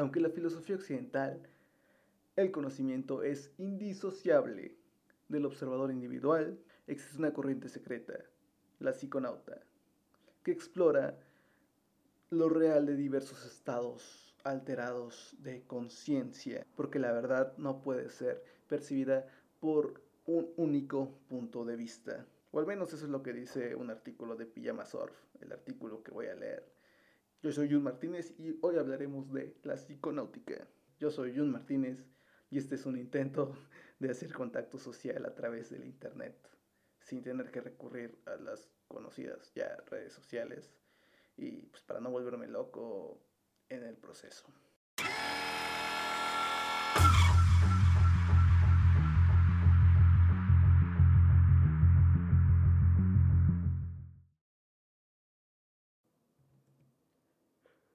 Aunque la filosofía occidental, el conocimiento es indisociable del observador individual, existe una corriente secreta, la psiconauta, que explora lo real de diversos estados alterados de conciencia, porque la verdad no puede ser percibida por un único punto de vista. O al menos eso es lo que dice un artículo de Pijama Surf, el artículo que voy a leer. Yo soy Jun Martínez y hoy hablaremos de la psiconáutica. Yo soy Jun Martínez y este es un intento de hacer contacto social a través del Internet, sin tener que recurrir a las conocidas ya redes sociales y pues para no volverme loco en el proceso.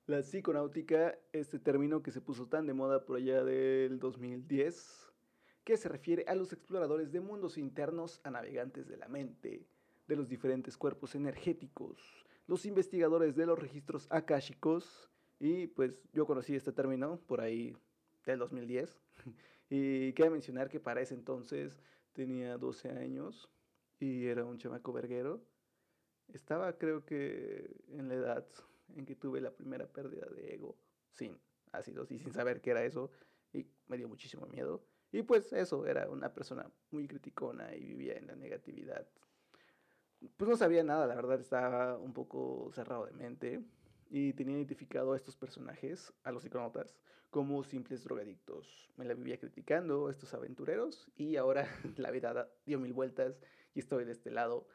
La psiconáutica, este término que se puso tan de moda por allá del 2010, que se refiere a los exploradores de mundos internos a navegantes de la mente, de los diferentes cuerpos energéticos, los investigadores de los registros akáshicos, y pues yo conocí este término por ahí del 2010, y quiero mencionar que para ese entonces tenía 12 años y era un chamaco verguero. Estaba creo que en la edad en que tuve la primera pérdida de ego sin ácidos y sin saber qué era eso y me dio muchísimo miedo. Y pues eso, era una persona muy criticona y vivía en la negatividad. Pues no sabía nada, la verdad estaba un poco cerrado de mente y tenía identificado a estos personajes, a los psiconautas, como simples drogadictos. Me la vivía criticando estos aventureros y ahora la vida dio mil vueltas y estoy de este lado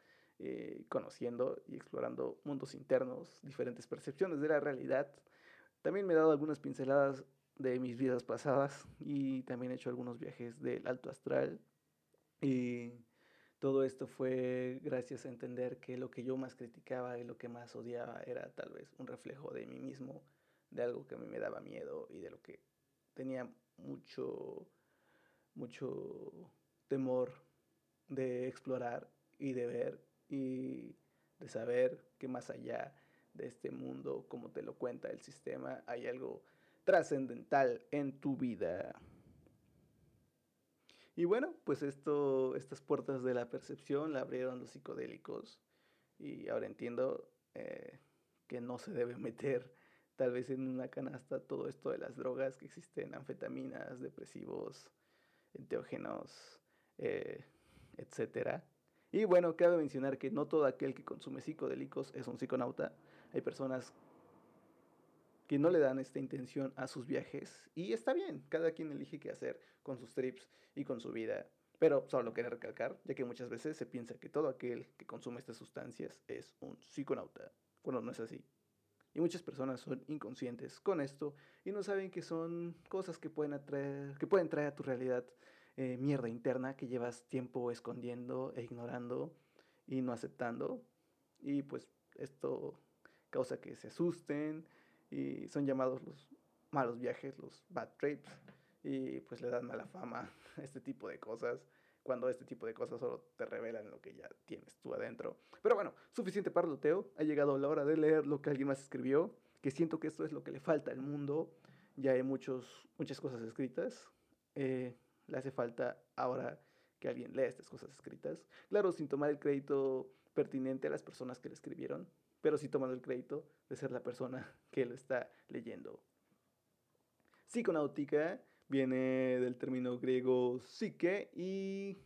eh, conociendo y explorando mundos internos, diferentes percepciones de la realidad. También me he dado algunas pinceladas de mis vidas pasadas y también he hecho algunos viajes del alto astral. Y todo esto fue gracias a entender que lo que yo más criticaba y lo que más odiaba era tal vez un reflejo de mí mismo, de algo que a mí me daba miedo y de lo que tenía mucho, mucho temor de explorar y de ver y de saber que más allá de este mundo, como te lo cuenta el sistema, hay algo trascendental en tu vida. Y bueno, pues esto, estas puertas de la percepción la abrieron los psicodélicos y ahora entiendo eh, que no se debe meter tal vez en una canasta todo esto de las drogas que existen, anfetaminas, depresivos, enteógenos, eh, etcétera y bueno, cabe mencionar que no todo aquel que consume psicodélicos es un psiconauta. Hay personas que no le dan esta intención a sus viajes y está bien, cada quien elige qué hacer con sus trips y con su vida. Pero solo quiero recalcar, ya que muchas veces se piensa que todo aquel que consume estas sustancias es un psiconauta, Bueno, no es así. Y muchas personas son inconscientes con esto y no saben que son cosas que pueden, atraer, que pueden traer a tu realidad eh, mierda interna que llevas tiempo escondiendo e ignorando y no aceptando. Y pues esto causa que se asusten y son llamados los malos viajes, los bad trips, y pues le dan mala fama a este tipo de cosas, cuando este tipo de cosas solo te revelan lo que ya tienes tú adentro. Pero bueno, suficiente parloteo, ha llegado la hora de leer lo que alguien más escribió, que siento que esto es lo que le falta al mundo, ya hay muchos, muchas cosas escritas. Eh, le hace falta ahora que alguien lea estas cosas escritas. Claro, sin tomar el crédito pertinente a las personas que le escribieron, pero sí tomando el crédito de ser la persona que lo está leyendo. Psiconáutica viene del término griego psique y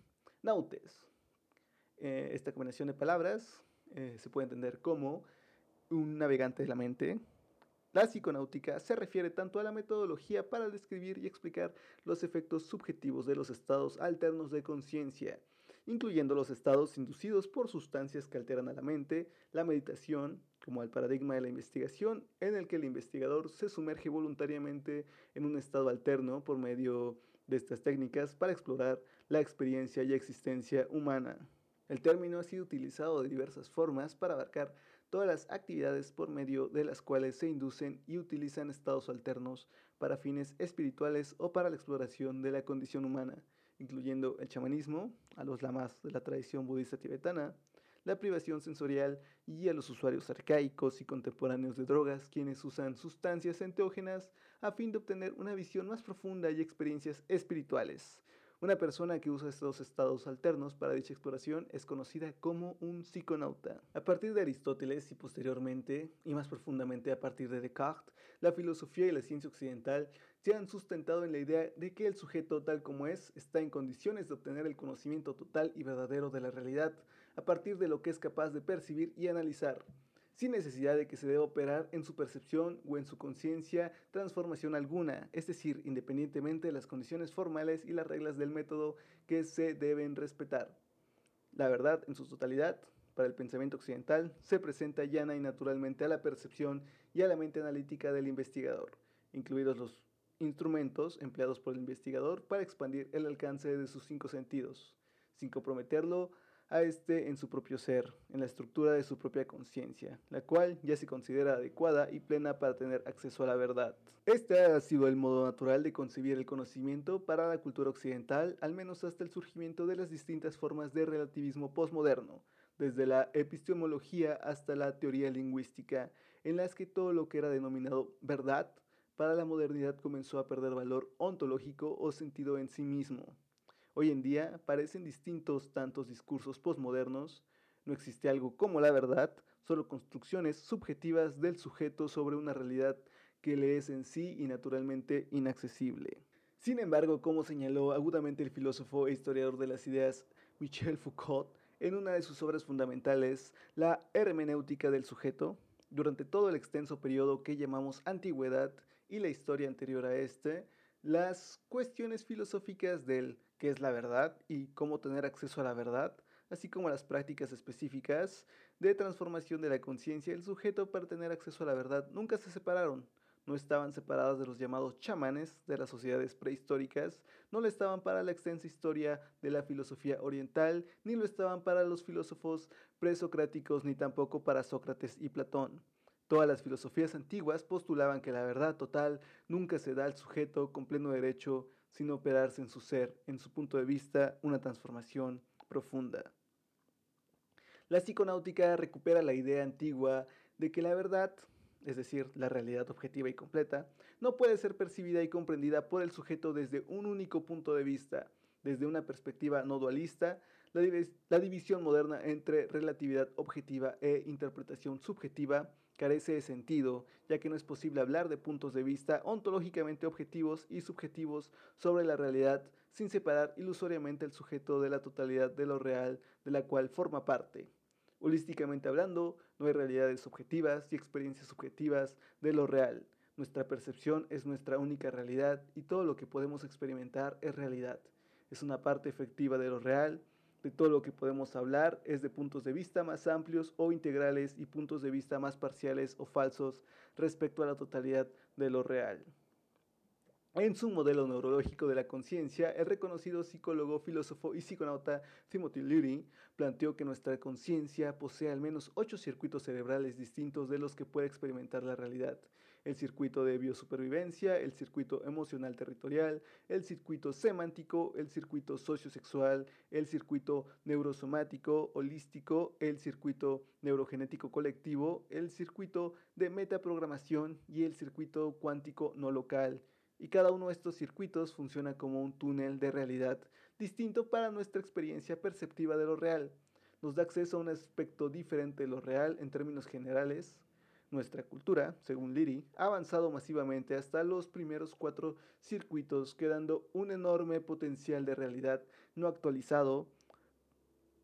nautes. Eh, esta combinación de palabras eh, se puede entender como un navegante de la mente, la psiconáutica se refiere tanto a la metodología para describir y explicar los efectos subjetivos de los estados alternos de conciencia, incluyendo los estados inducidos por sustancias que alteran a la mente, la meditación, como el paradigma de la investigación, en el que el investigador se sumerge voluntariamente en un estado alterno por medio de estas técnicas para explorar la experiencia y existencia humana. El término ha sido utilizado de diversas formas para abarcar todas las actividades por medio de las cuales se inducen y utilizan estados alternos para fines espirituales o para la exploración de la condición humana, incluyendo el chamanismo, a los lamas de la tradición budista tibetana, la privación sensorial y a los usuarios arcaicos y contemporáneos de drogas, quienes usan sustancias enteógenas a fin de obtener una visión más profunda y experiencias espirituales. Una persona que usa estos estados alternos para dicha exploración es conocida como un psiconauta. A partir de Aristóteles y posteriormente, y más profundamente a partir de Descartes, la filosofía y la ciencia occidental se han sustentado en la idea de que el sujeto tal como es está en condiciones de obtener el conocimiento total y verdadero de la realidad a partir de lo que es capaz de percibir y analizar sin necesidad de que se deba operar en su percepción o en su conciencia transformación alguna, es decir, independientemente de las condiciones formales y las reglas del método que se deben respetar. La verdad, en su totalidad, para el pensamiento occidental, se presenta llana y naturalmente a la percepción y a la mente analítica del investigador, incluidos los instrumentos empleados por el investigador para expandir el alcance de sus cinco sentidos, sin comprometerlo a este en su propio ser, en la estructura de su propia conciencia, la cual ya se considera adecuada y plena para tener acceso a la verdad. Este ha sido el modo natural de concebir el conocimiento para la cultura occidental, al menos hasta el surgimiento de las distintas formas de relativismo postmoderno, desde la epistemología hasta la teoría lingüística, en las que todo lo que era denominado verdad para la modernidad comenzó a perder valor ontológico o sentido en sí mismo. Hoy en día parecen distintos tantos discursos postmodernos, no existe algo como la verdad, solo construcciones subjetivas del sujeto sobre una realidad que le es en sí y naturalmente inaccesible. Sin embargo, como señaló agudamente el filósofo e historiador de las ideas Michel Foucault en una de sus obras fundamentales, La hermenéutica del sujeto, durante todo el extenso periodo que llamamos antigüedad y la historia anterior a este, las cuestiones filosóficas del qué es la verdad y cómo tener acceso a la verdad, así como las prácticas específicas de transformación de la conciencia del sujeto para tener acceso a la verdad, nunca se separaron. No estaban separadas de los llamados chamanes de las sociedades prehistóricas, no lo estaban para la extensa historia de la filosofía oriental, ni lo estaban para los filósofos presocráticos, ni tampoco para Sócrates y Platón. Todas las filosofías antiguas postulaban que la verdad total nunca se da al sujeto con pleno derecho sin operarse en su ser, en su punto de vista, una transformación profunda. La psiconáutica recupera la idea antigua de que la verdad, es decir, la realidad objetiva y completa, no puede ser percibida y comprendida por el sujeto desde un único punto de vista, desde una perspectiva no dualista, la, división moderna entre relatividad objetiva e interpretación subjetiva carece de sentido, ya que no es posible hablar de puntos de vista ontológicamente objetivos y subjetivos sobre la realidad sin separar ilusoriamente el sujeto de la totalidad de lo real de la cual forma parte. Holísticamente hablando, no hay realidades objetivas y experiencias subjetivas de lo real. Nuestra percepción es nuestra única realidad y todo lo que podemos experimentar es realidad. Es una parte efectiva de lo real de todo lo que podemos hablar es de puntos de vista más amplios o integrales y puntos de vista más parciales o falsos respecto a la totalidad de lo real. En su modelo neurológico de la conciencia, el reconocido psicólogo, filósofo y psiconauta Timothy Leary planteó que nuestra conciencia posee al menos ocho circuitos cerebrales distintos de los que puede experimentar la realidad. El circuito de biosupervivencia, el circuito emocional territorial, el circuito semántico, el circuito sociosexual, el circuito neurosomático holístico, el circuito neurogenético colectivo, el circuito de metaprogramación y el circuito cuántico no local y cada uno de estos circuitos funciona como un túnel de realidad distinto para nuestra experiencia perceptiva de lo real. Nos da acceso a un aspecto diferente de lo real en términos generales. Nuestra cultura, según Liri, ha avanzado masivamente hasta los primeros cuatro circuitos, quedando un enorme potencial de realidad no actualizado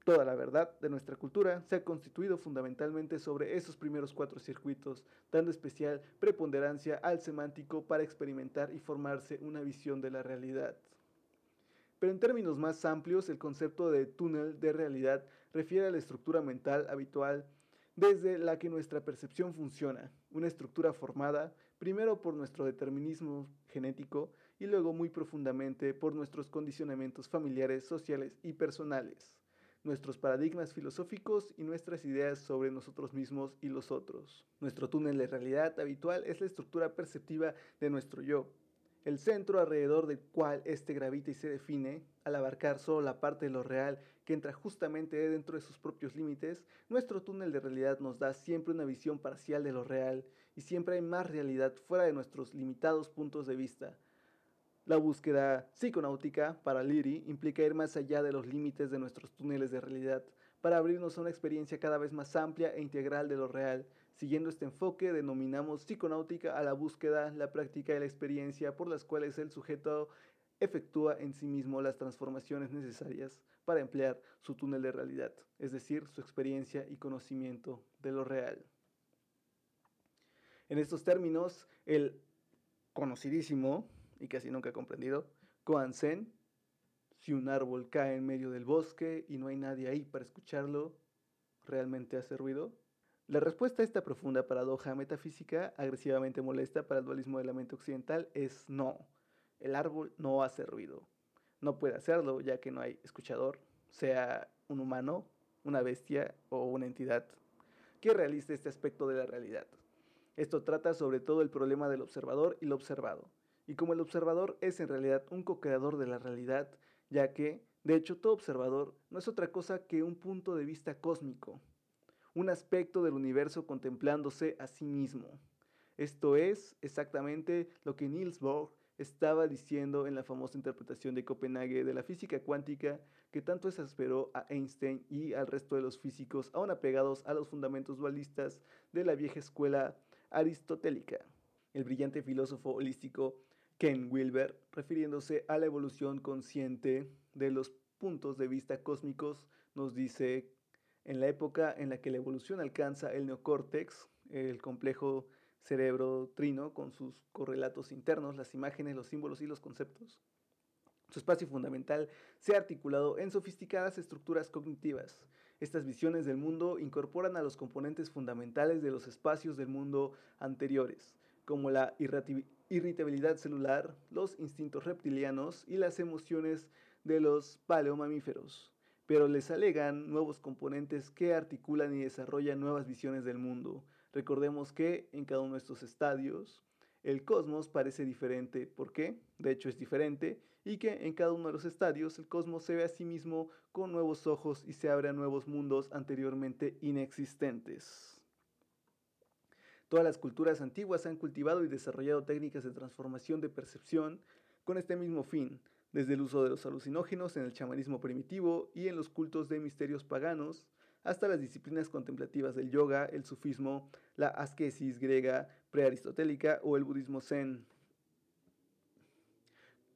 Toda la verdad de nuestra cultura se ha constituido fundamentalmente sobre esos primeros cuatro circuitos, dando especial preponderancia al semántico para experimentar y formarse una visión de la realidad. Pero en términos más amplios, el concepto de túnel de realidad refiere a la estructura mental habitual desde la que nuestra percepción funciona, una estructura formada primero por nuestro determinismo genético y luego muy profundamente por nuestros condicionamientos familiares, sociales y personales nuestros paradigmas filosóficos y nuestras ideas sobre nosotros mismos y los otros. Nuestro túnel de realidad habitual es la estructura perceptiva de nuestro yo, el centro alrededor del cual éste gravita y se define, al abarcar solo la parte de lo real que entra justamente dentro de sus propios límites, nuestro túnel de realidad nos da siempre una visión parcial de lo real y siempre hay más realidad fuera de nuestros limitados puntos de vista. La búsqueda psiconáutica para Liri implica ir más allá de los límites de nuestros túneles de realidad para abrirnos a una experiencia cada vez más amplia e integral de lo real. Siguiendo este enfoque, denominamos psiconáutica a la búsqueda, la práctica y la experiencia por las cuales el sujeto efectúa en sí mismo las transformaciones necesarias para emplear su túnel de realidad, es decir, su experiencia y conocimiento de lo real. En estos términos, el conocidísimo y casi nunca comprendido, Koan Sen, si un árbol cae en medio del bosque y no hay nadie ahí para escucharlo, ¿realmente hace ruido? La respuesta a esta profunda paradoja metafísica, agresivamente molesta para el dualismo de la mente occidental, es no. El árbol no hace ruido. No puede hacerlo ya que no hay escuchador, sea un humano, una bestia o una entidad que realice este aspecto de la realidad. Esto trata sobre todo el problema del observador y lo observado y como el observador es en realidad un co-creador de la realidad, ya que, de hecho, todo observador no es otra cosa que un punto de vista cósmico, un aspecto del universo contemplándose a sí mismo. Esto es exactamente lo que Niels Bohr estaba diciendo en la famosa interpretación de Copenhague de la física cuántica que tanto exasperó a Einstein y al resto de los físicos aún apegados a los fundamentos dualistas de la vieja escuela aristotélica. El brillante filósofo holístico Ken Wilber, refiriéndose a la evolución consciente de los puntos de vista cósmicos, nos dice, en la época en la que la evolución alcanza el neocórtex, el complejo cerebro trino con sus correlatos internos, las imágenes, los símbolos y los conceptos, su espacio fundamental se ha articulado en sofisticadas estructuras cognitivas. Estas visiones del mundo incorporan a los componentes fundamentales de los espacios del mundo anteriores, como la irritabilidad celular, los instintos reptilianos y las emociones de los paleomamíferos, pero les alegan nuevos componentes que articulan y desarrollan nuevas visiones del mundo. Recordemos que en cada uno de estos estadios el cosmos parece diferente. ¿Por qué? De hecho es diferente y que en cada uno de los estadios el cosmos se ve a sí mismo con nuevos ojos y se abre a nuevos mundos anteriormente inexistentes. Todas las culturas antiguas han cultivado y desarrollado técnicas de transformación de percepción con este mismo fin, desde el uso de los alucinógenos en el chamanismo primitivo y en los cultos de misterios paganos, hasta las disciplinas contemplativas del yoga, el sufismo, la ascesis griega prearistotélica o el budismo zen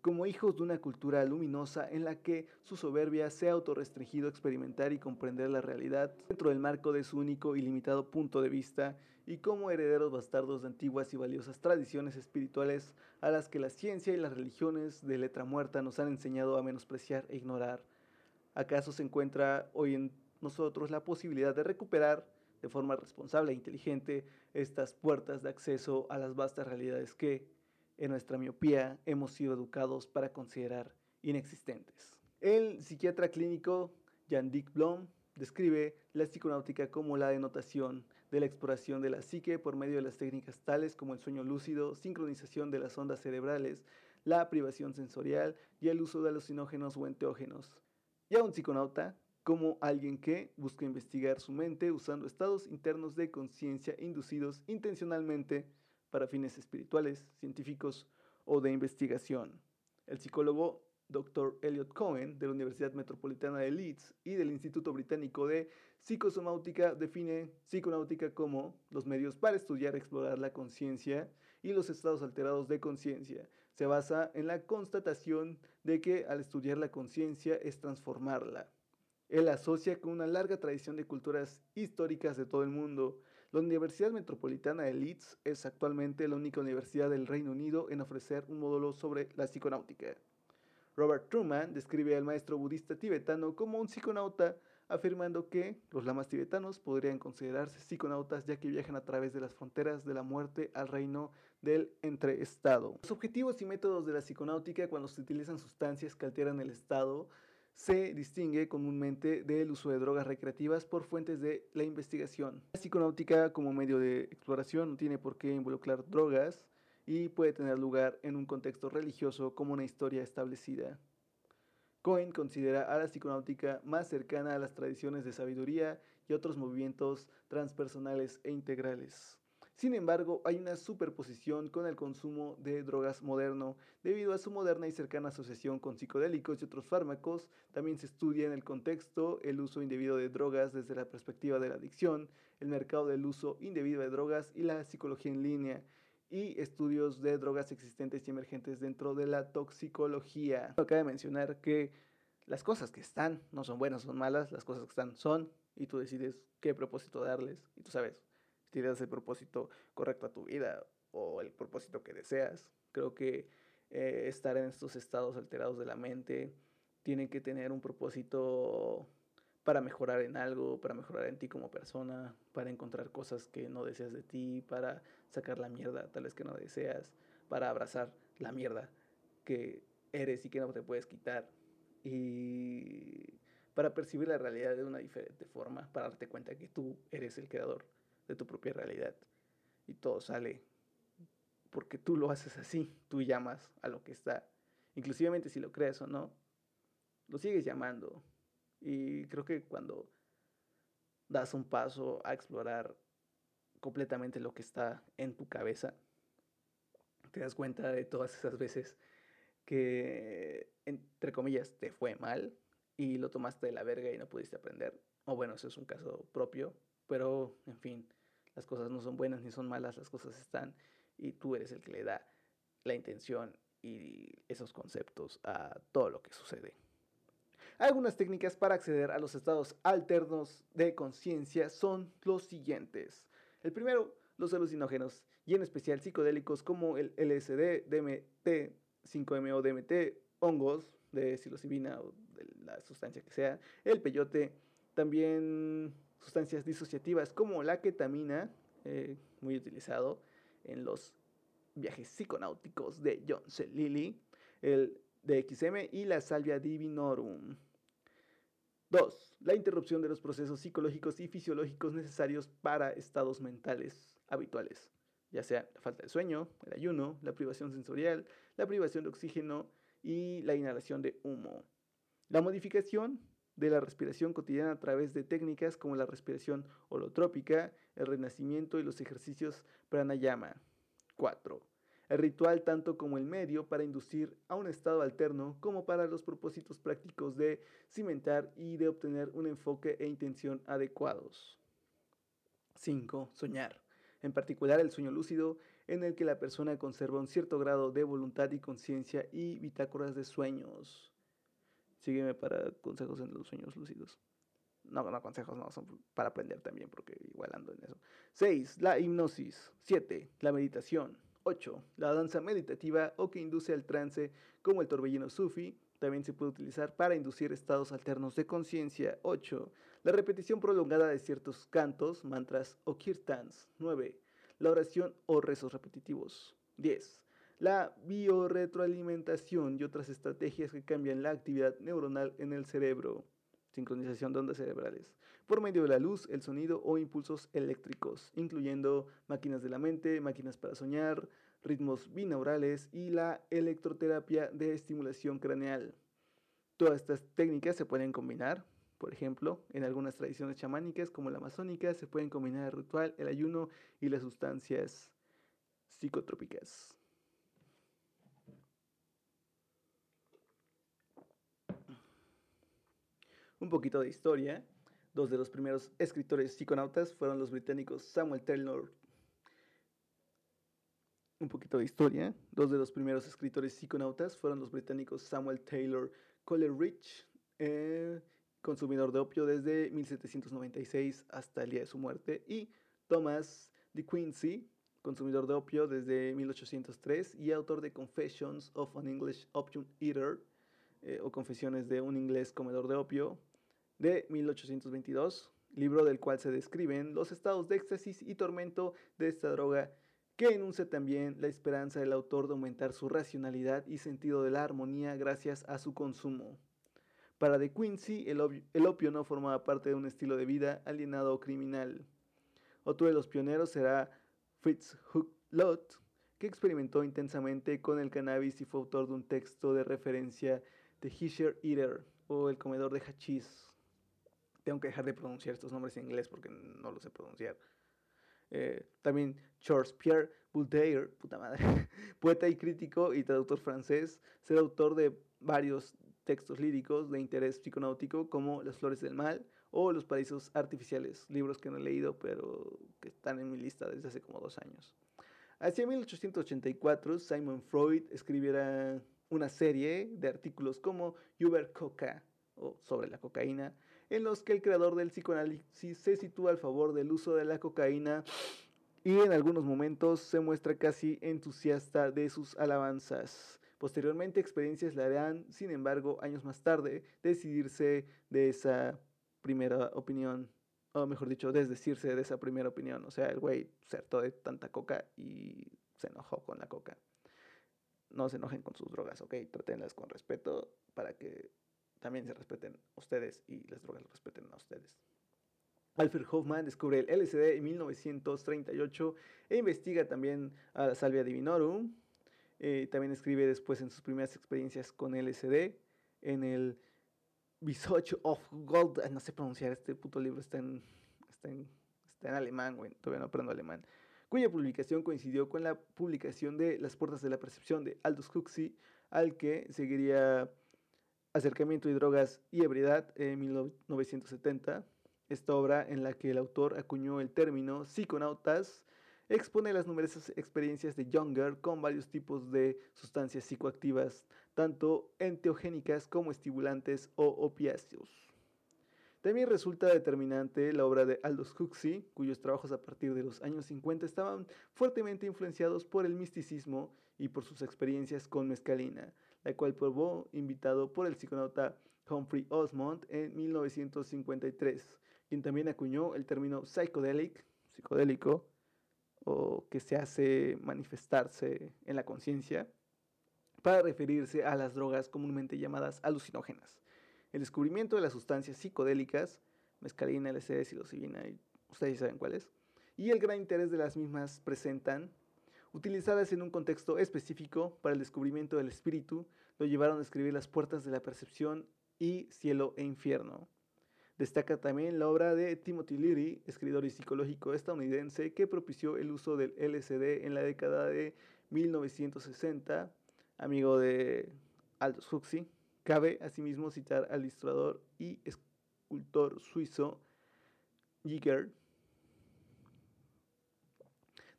como hijos de una cultura luminosa en la que su soberbia se ha autorrestringido a experimentar y comprender la realidad dentro del marco de su único y limitado punto de vista, y como herederos bastardos de antiguas y valiosas tradiciones espirituales a las que la ciencia y las religiones de letra muerta nos han enseñado a menospreciar e ignorar. ¿Acaso se encuentra hoy en nosotros la posibilidad de recuperar de forma responsable e inteligente estas puertas de acceso a las vastas realidades que, en nuestra miopía hemos sido educados para considerar inexistentes. El psiquiatra clínico Jan-Dick Blom describe la psiconáutica como la denotación de la exploración de la psique por medio de las técnicas tales como el sueño lúcido, sincronización de las ondas cerebrales, la privación sensorial y el uso de alucinógenos o enteógenos. Y a un psiconauta como alguien que busca investigar su mente usando estados internos de conciencia inducidos intencionalmente para fines espirituales, científicos o de investigación. El psicólogo Dr. Elliot Cohen de la Universidad Metropolitana de Leeds y del Instituto Británico de Psicosomáutica define psiconáutica como los medios para estudiar y explorar la conciencia y los estados alterados de conciencia. Se basa en la constatación de que al estudiar la conciencia es transformarla. Él asocia con una larga tradición de culturas históricas de todo el mundo, la Universidad Metropolitana de Leeds es actualmente la única universidad del Reino Unido en ofrecer un módulo sobre la psiconáutica. Robert Truman describe al maestro budista tibetano como un psiconauta, afirmando que los lamas tibetanos podrían considerarse psiconautas ya que viajan a través de las fronteras de la muerte al reino del entreestado. Los objetivos y métodos de la psiconáutica cuando se utilizan sustancias que alteran el estado se distingue comúnmente del uso de drogas recreativas por fuentes de la investigación. La psiconáutica como medio de exploración no tiene por qué involucrar drogas y puede tener lugar en un contexto religioso como una historia establecida. Cohen considera a la psiconáutica más cercana a las tradiciones de sabiduría y otros movimientos transpersonales e integrales. Sin embargo, hay una superposición con el consumo de drogas moderno debido a su moderna y cercana asociación con psicodélicos y otros fármacos. También se estudia en el contexto el uso indebido de drogas desde la perspectiva de la adicción, el mercado del uso indebido de drogas y la psicología en línea y estudios de drogas existentes y emergentes dentro de la toxicología. Acaba de mencionar que las cosas que están no son buenas, son malas, las cosas que están son y tú decides qué propósito darles y tú sabes si das el propósito correcto a tu vida o el propósito que deseas. Creo que eh, estar en estos estados alterados de la mente tiene que tener un propósito para mejorar en algo, para mejorar en ti como persona, para encontrar cosas que no deseas de ti, para sacar la mierda tal vez que no deseas, para abrazar la mierda que eres y que no te puedes quitar. Y para percibir la realidad de una diferente forma, para darte cuenta que tú eres el creador de tu propia realidad. Y todo sale porque tú lo haces así, tú llamas a lo que está. Inclusivamente si lo crees o no, lo sigues llamando, y creo que cuando das un paso a explorar completamente lo que está en tu cabeza, te das cuenta de todas esas veces que, entre comillas, te fue mal y lo tomaste de la verga y no pudiste aprender. O bueno, eso es un caso propio, pero en fin, las cosas no son buenas ni son malas, las cosas están y tú eres el que le da la intención y esos conceptos a todo lo que sucede. Algunas técnicas para acceder a los estados alternos de conciencia son los siguientes. El primero, los alucinógenos, y en especial psicodélicos como el LSD, DMT, 5 mo DMT, hongos de psilocibina o de la sustancia que sea, el peyote, también sustancias disociativas como la ketamina, eh, muy utilizado en los viajes psiconáuticos de John C. Lilly, el DXM y la salvia divinorum. 2. La interrupción de los procesos psicológicos y fisiológicos necesarios para estados mentales habituales, ya sea la falta de sueño, el ayuno, la privación sensorial, la privación de oxígeno y la inhalación de humo. La modificación de la respiración cotidiana a través de técnicas como la respiración holotrópica, el renacimiento y los ejercicios pranayama. 4 el ritual tanto como el medio para inducir a un estado alterno como para los propósitos prácticos de cimentar y de obtener un enfoque e intención adecuados. 5. Soñar. En particular el sueño lúcido en el que la persona conserva un cierto grado de voluntad y conciencia y bitácoras de sueños. Sígueme para consejos en los sueños lúcidos. No, no consejos, no, son para aprender también, porque igual ando en eso. 6. La hipnosis. 7. La meditación. 8. La danza meditativa o que induce al trance, como el torbellino sufi, también se puede utilizar para inducir estados alternos de conciencia. 8. La repetición prolongada de ciertos cantos, mantras o kirtans. 9. La oración o rezos repetitivos. 10. La biorretroalimentación y otras estrategias que cambian la actividad neuronal en el cerebro. Sincronización de ondas cerebrales. Por medio de la luz, el sonido o impulsos eléctricos, incluyendo máquinas de la mente, máquinas para soñar, ritmos binaurales y la electroterapia de estimulación craneal. Todas estas técnicas se pueden combinar. Por ejemplo, en algunas tradiciones chamánicas como la amazónica se pueden combinar el ritual, el ayuno y las sustancias psicotrópicas. Un poquito de historia. Dos de los primeros escritores psiconautas fueron los británicos Samuel Taylor. Un poquito de historia. Dos de los primeros escritores psiconautas fueron los británicos Samuel Taylor Coleridge, eh, consumidor de opio desde 1796 hasta el día de su muerte, y Thomas de Quincy, consumidor de opio desde 1803 y autor de Confessions of an English Opium Eater, eh, o Confesiones de un inglés comedor de opio, de 1822, libro del cual se describen los estados de éxtasis y tormento de esta droga que enuncia también la esperanza del autor de aumentar su racionalidad y sentido de la armonía gracias a su consumo. Para De Quincy, el, opio no formaba parte de un estilo de vida alienado o criminal. Otro de los pioneros será Fritz Huglot, que experimentó intensamente con el cannabis y fue autor de un texto de referencia The Hisher Eater o El Comedor de Hachís. Tengo que dejar de pronunciar estos nombres en inglés porque no los sé pronunciar. Eh, también Charles Pierre Boulder, puta madre, poeta y crítico y traductor francés, ser autor de varios textos líricos de interés psiconáutico como Las Flores del Mal o Los Paraísos Artificiales, libros que no he leído pero que están en mi lista desde hace como dos años. Hacia 1884, Simon Freud escribiera una serie de artículos como Uber Coca o sobre la cocaína, en los que el creador del psicoanálisis se sitúa al favor del uso de la cocaína y en algunos momentos se muestra casi entusiasta de sus alabanzas. Posteriormente, experiencias le harán, sin embargo, años más tarde, decidirse de esa primera opinión, o mejor dicho, desdecirse de esa primera opinión. O sea, el güey se hartó de tanta coca y se enojó con la coca. No se enojen con sus drogas, ok, trátenlas con respeto para que también se respeten ustedes y las drogas los respeten a ustedes. Alfred Hoffman descubre el LSD en 1938 e investiga también a la salvia divinorum. Eh, también escribe después en sus primeras experiencias con LSD en el Visage of Gold. No sé pronunciar, este puto libro está en, está en, está en alemán, güey. Todavía no aprendo alemán. Cuya publicación coincidió con la publicación de Las Puertas de la Percepción de Aldous Huxley, al que seguiría Acercamiento y Drogas y Ebriedad en 1970. Esta obra, en la que el autor acuñó el término psiconautas, expone las numerosas experiencias de Younger con varios tipos de sustancias psicoactivas, tanto enteogénicas como estimulantes o opiáceos. También resulta determinante la obra de Aldous Huxley, cuyos trabajos a partir de los años 50 estaban fuertemente influenciados por el misticismo y por sus experiencias con mescalina, la cual probó invitado por el psiconauta Humphrey Osmond en 1953, quien también acuñó el término psicodélico, o que se hace manifestarse en la conciencia, para referirse a las drogas comúnmente llamadas alucinógenas. El descubrimiento de las sustancias psicodélicas, mescalina, LSD, psilocibina, ustedes saben cuáles, y el gran interés de las mismas presentan utilizadas en un contexto específico para el descubrimiento del espíritu, lo llevaron a escribir Las puertas de la percepción y Cielo e infierno. Destaca también la obra de Timothy Leary, escritor y psicológico estadounidense, que propició el uso del LSD en la década de 1960, amigo de Aldous Huxley. Cabe asimismo citar al ilustrador y escultor suizo Giger,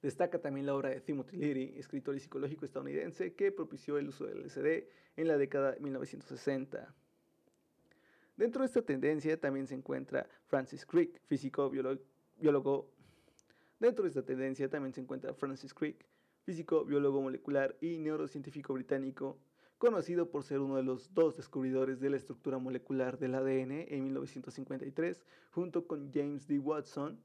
Destaca también la obra de Timothy Leary, escritor y psicológico estadounidense, que propició el uso del LSD en la década de 1960. Dentro de esta tendencia también se encuentra Francis Crick, físico biólogo. Dentro de esta tendencia también se encuentra Francis Crick, físico, biólogo molecular y neurocientífico británico, conocido por ser uno de los dos descubridores de la estructura molecular del ADN en 1953, junto con James D. Watson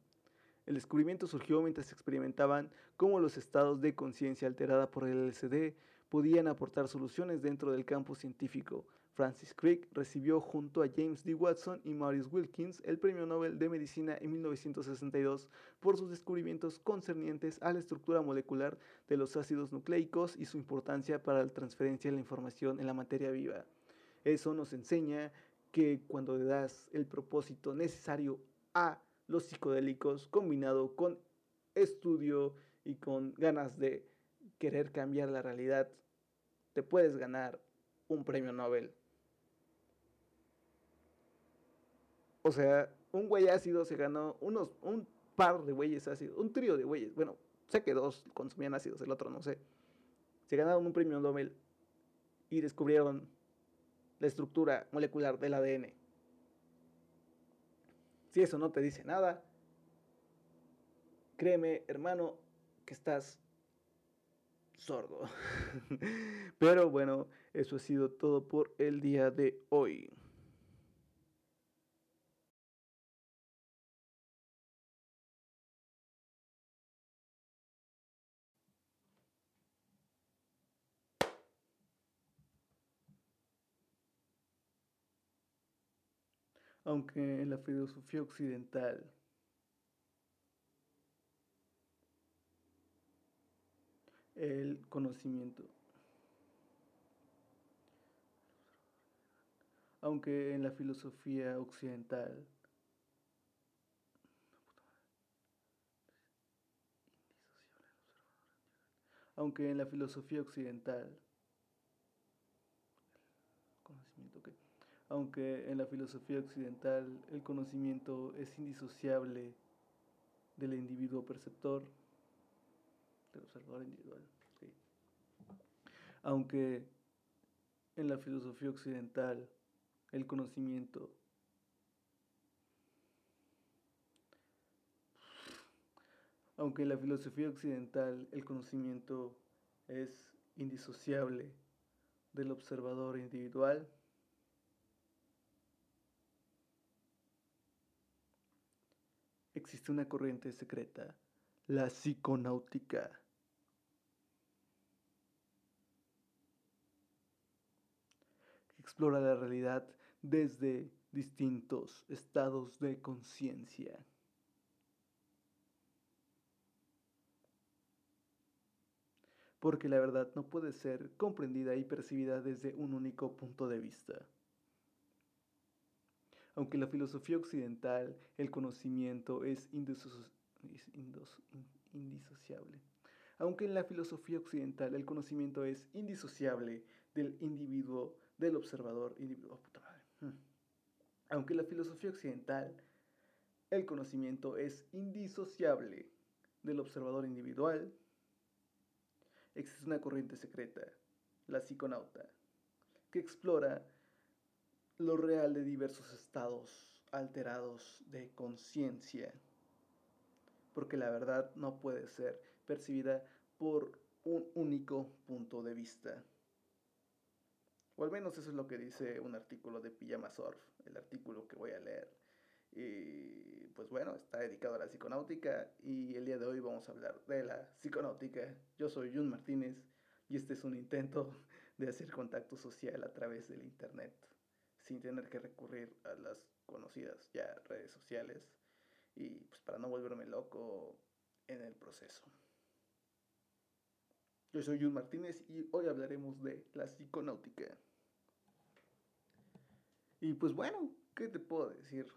el descubrimiento surgió mientras experimentaban cómo los estados de conciencia alterada por el LSD podían aportar soluciones dentro del campo científico. Francis Crick recibió junto a James D. Watson y Marius Wilkins el Premio Nobel de Medicina en 1962 por sus descubrimientos concernientes a la estructura molecular de los ácidos nucleicos y su importancia para la transferencia de la información en la materia viva. Eso nos enseña que cuando le das el propósito necesario a los psicodélicos combinado con estudio y con ganas de querer cambiar la realidad, te puedes ganar un premio Nobel. O sea, un güey ácido se ganó unos, un par de güeyes ácidos, un trío de güeyes. Bueno, sé que dos consumían ácidos, el otro no sé. Se ganaron un premio Nobel y descubrieron la estructura molecular del ADN. Si eso no te dice nada, créeme, hermano, que estás sordo. Pero bueno, eso ha sido todo por el día de hoy. Aunque en la filosofía occidental. El conocimiento. Aunque en la filosofía occidental. Aunque en la filosofía occidental aunque en la filosofía occidental el conocimiento es indisociable del individuo perceptor, del observador individual. Aunque en la filosofía occidental el conocimiento aunque en la filosofía occidental el conocimiento es indisociable del observador individual, existe una corriente secreta, la psiconáutica. que explora la realidad desde distintos estados de conciencia. Porque la verdad no puede ser comprendida y percibida desde un único punto de vista. Aunque la filosofía occidental el conocimiento es, indisociable. Aunque en la filosofía occidental el conocimiento es indisociable del individuo, del observador individuo. Oh, hmm. Aunque en la filosofía occidental el conocimiento es indisociable del observador individual, existe una corriente secreta, la psiconauta, que explora lo real de diversos estados alterados de conciencia, porque la verdad no puede ser percibida por un único punto de vista. O al menos eso es lo que dice un artículo de Pijama Surf, el artículo que voy a leer. Y pues bueno, está dedicado a la psiconáutica y el día de hoy vamos a hablar de la psiconáutica. Yo soy Jun Martínez y este es un intento de hacer contacto social a través del Internet sin tener que recurrir a las conocidas ya redes sociales y pues para no volverme loco en el proceso. Yo soy Jun Martínez y hoy hablaremos de la psiconáutica. Y pues bueno, ¿qué te puedo decir?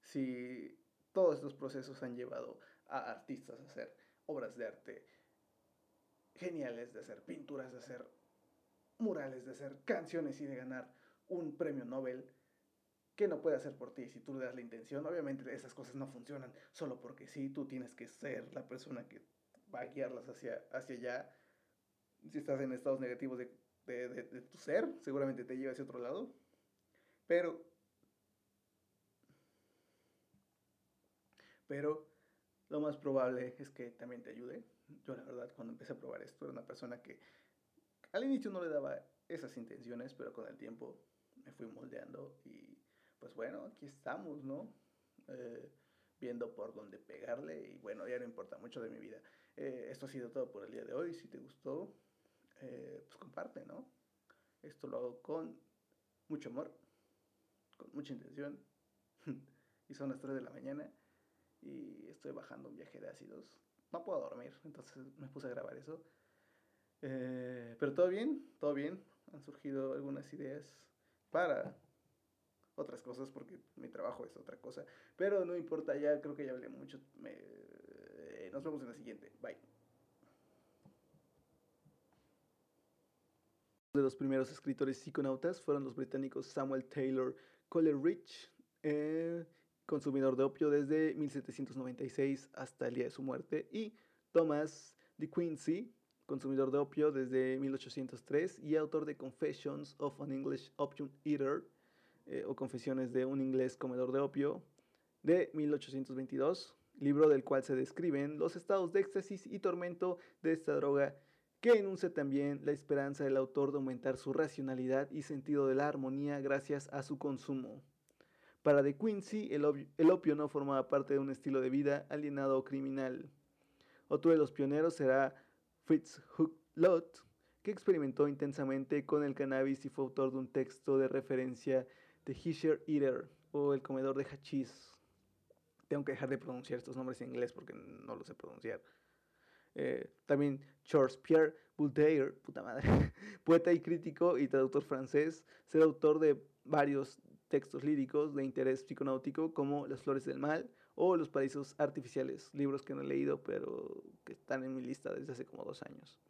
Si todos estos procesos han llevado a artistas a hacer obras de arte geniales, de hacer pinturas, de hacer murales, de hacer canciones y de ganar un premio Nobel que no puede hacer por ti si tú le das la intención. Obviamente esas cosas no funcionan solo porque sí, tú tienes que ser la persona que va a guiarlas hacia, hacia allá. Si estás en estados negativos de, de tu ser, seguramente te lleva hacia otro lado. Pero, pero lo más probable es que también te ayude. Yo la verdad cuando empecé a probar esto era una persona que al inicio no le daba esas intenciones, pero con el tiempo me fui moldeando y pues bueno, aquí estamos, ¿no? Eh, viendo por dónde pegarle y bueno, ya no importa mucho de mi vida. Eh, esto ha sido todo por el día de hoy. Si te gustó, eh, pues comparte, ¿no? Esto lo hago con mucho amor, con mucha intención. y son las 3 de la mañana y estoy bajando un viaje de ácidos. No puedo dormir, entonces me puse a grabar eso. pero todo bien, todo bien. Han surgido algunas ideas para otras cosas porque mi trabajo es otra cosa. Pero no importa, ya creo que ya hablé mucho. nos vemos en la siguiente. Bye. de los primeros escritores psiconautas fueron los británicos Samuel Taylor Coleridge, eh, consumidor de opio desde 1796 hasta el día de su muerte, y Thomas de Quincy, consumidor de opio desde 1803 y autor de Confessions of an English Opium Eater, eh, o Confesiones de un inglés comedor de opio, de 1822, libro del cual se describen los estados de éxtasis y tormento de esta droga, que enuncia también la esperanza del autor de aumentar su racionalidad y sentido de la armonía gracias a su consumo. Para De Quincy, el, el opio no formaba parte de un estilo de vida alienado o criminal. Otro de los pioneros será Fritz Hucklot, que experimentó intensamente con el cannabis y fue autor de un texto de referencia de Hisher Eater o el comedor de hachís. Tengo que dejar de pronunciar estos nombres en inglés porque no los sé pronunciar. Eh, también Charles Pierre Voltaire, puta madre, poeta y crítico y traductor francés, ser autor de varios textos líricos de interés psiconáutico como Las Flores del Mal o Los Paraísos Artificiales, libros que no he leído pero que están en mi lista desde hace como dos años.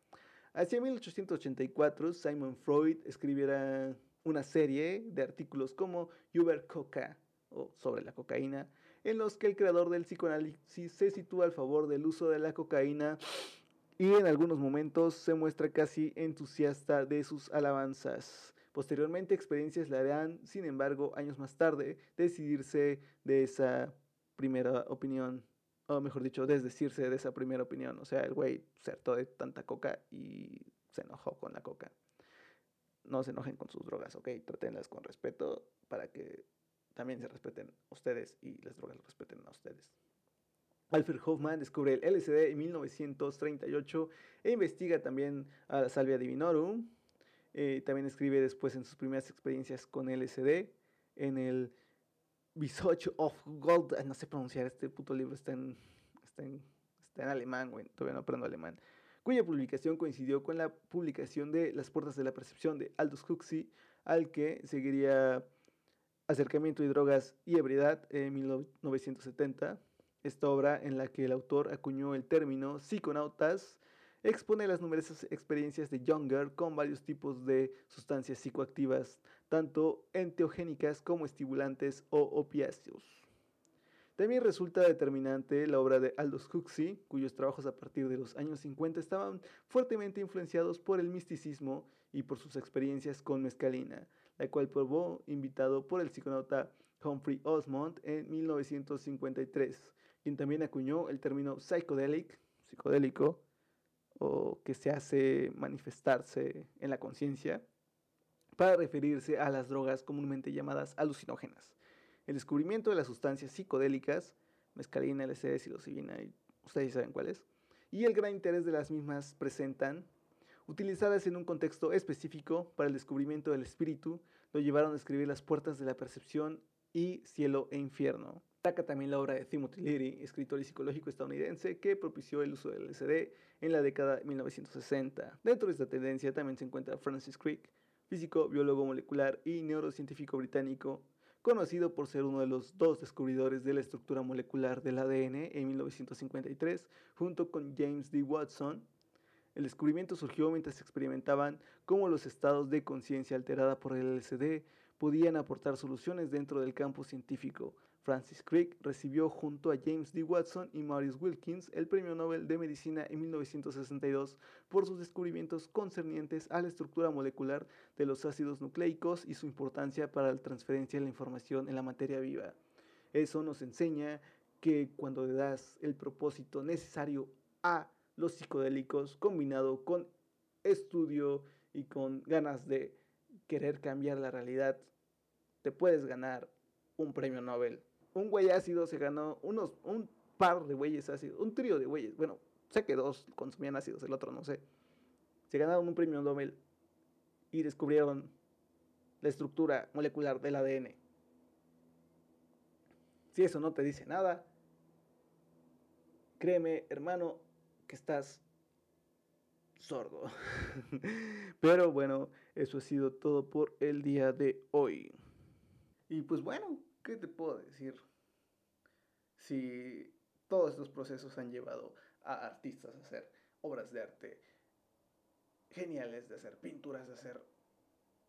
Hacia 1884, Simon Freud escribiera una serie de artículos como Über Coca o sobre la cocaína, en los que el creador del psicoanálisis se sitúa al favor del uso de la cocaína y en algunos momentos se muestra casi entusiasta de sus alabanzas. Posteriormente, experiencias le harán, sin embargo, años más tarde, decidirse de esa primera opinión, o mejor dicho, desdecirse de esa primera opinión. O sea, el güey se hartó de tanta coca y se enojó con la coca. No se enojen con sus drogas, ok, trátenlas con respeto para que también se respeten ustedes y las drogas los respeten a ustedes. Alfred Hoffman descubre el LSD en 1938 e investiga también a la salvia divinorum. Eh, también escribe después en sus primeras experiencias con LSD en el Visage of Gold. No sé pronunciar este puto libro, está en, está en, está en alemán, güey. Todavía no aprendo alemán. Cuya publicación coincidió con la publicación de Las Puertas de la Percepción de Aldous Huxley, al que seguiría Acercamiento y Drogas y Ebriedad en 1970. Esta obra, en la que el autor acuñó el término psiconautas, expone las numerosas experiencias de Younger con varios tipos de sustancias psicoactivas, tanto enteogénicas como estimulantes o opiáceos. También resulta determinante la obra de Aldous Huxley, cuyos trabajos a partir de los años 50 estaban fuertemente influenciados por el misticismo y por sus experiencias con mescalina, la cual probó invitado por el psiconauta Humphrey Osmond en 1953, quien también acuñó el término psychedelic, psicodélico, o que se hace manifestarse en la conciencia, para referirse a las drogas comúnmente llamadas alucinógenas. El descubrimiento de las sustancias psicodélicas, mescalina, LSD, psilocibina, y ustedes saben cuáles, y el gran interés de las mismas presentan utilizadas en un contexto específico para el descubrimiento del espíritu, lo llevaron a escribir Las puertas de la percepción y Cielo e Infierno. Destaca también la obra de Timothy Leary, escritor y psicológico estadounidense que propició el uso del LSD en la década de 1960. Dentro de esta tendencia también se encuentra Francis Crick, físico, biólogo molecular y neurocientífico británico, conocido por ser uno de los dos descubridores de la estructura molecular del ADN en 1953, junto con James D. Watson, el descubrimiento surgió mientras experimentaban cómo los estados de conciencia alterada por el LSD podían aportar soluciones dentro del campo científico. Francis Crick recibió junto a James D. Watson y Marius Wilkins el Premio Nobel de Medicina en 1962 por sus descubrimientos concernientes a la estructura molecular de los ácidos nucleicos y su importancia para la transferencia de la información en la materia viva. Eso nos enseña que cuando le das el propósito necesario a los psicodélicos combinado con estudio y con ganas de querer cambiar la realidad, te puedes ganar un premio Nobel. Un güey ácido se ganó unos, un par de güeyes ácidos, un trío de güeyes. Bueno, sé que dos consumían ácidos, el otro no sé. Se ganaron un premio Nobel y descubrieron la estructura molecular del ADN. Si eso no te dice nada, créeme, hermano, que estás sordo. Pero bueno, eso ha sido todo por el día de hoy. Y pues bueno, ¿qué te puedo decir? Si todos estos procesos han llevado a artistas a hacer obras de arte geniales, de hacer pinturas, de hacer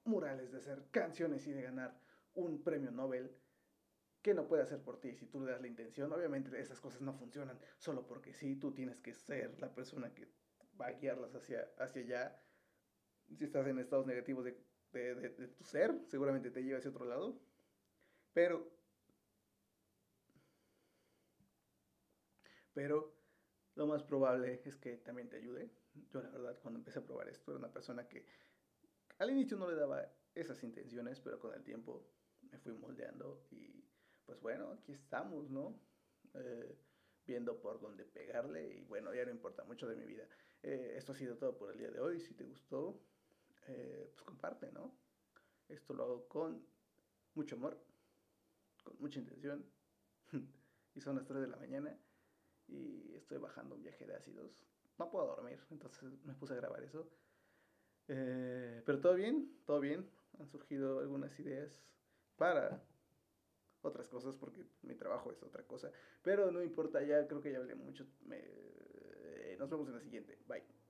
murales, de hacer canciones y de ganar un premio Nobel, ¿Qué no puede hacer por ti si tú le das la intención? Obviamente esas cosas no funcionan solo porque sí, tú tienes que ser la persona que va a guiarlas hacia, hacia allá. Si estás en estados negativos de, de, de, tu ser, seguramente te lleva hacia otro lado. Pero, pero lo más probable es que también te ayude. Yo la verdad cuando empecé a probar esto era una persona que al inicio no le daba esas intenciones, pero con el tiempo me fui moldeando y pues bueno, aquí estamos, ¿no? Eh, viendo por dónde pegarle y bueno, ya no importa mucho de mi vida. Eh, esto ha sido todo por el día de hoy. Si te gustó, eh, pues comparte, ¿no? Esto lo hago con mucho amor, con mucha intención. y son las 3 de la mañana y estoy bajando un viaje de ácidos no puedo dormir, entonces me puse a grabar eso. Eh, pero todo bien, todo bien. Han surgido algunas ideas para otras cosas porque mi trabajo es otra cosa. Pero no importa, ya creo que ya hablé mucho. nos vemos en la siguiente. Bye.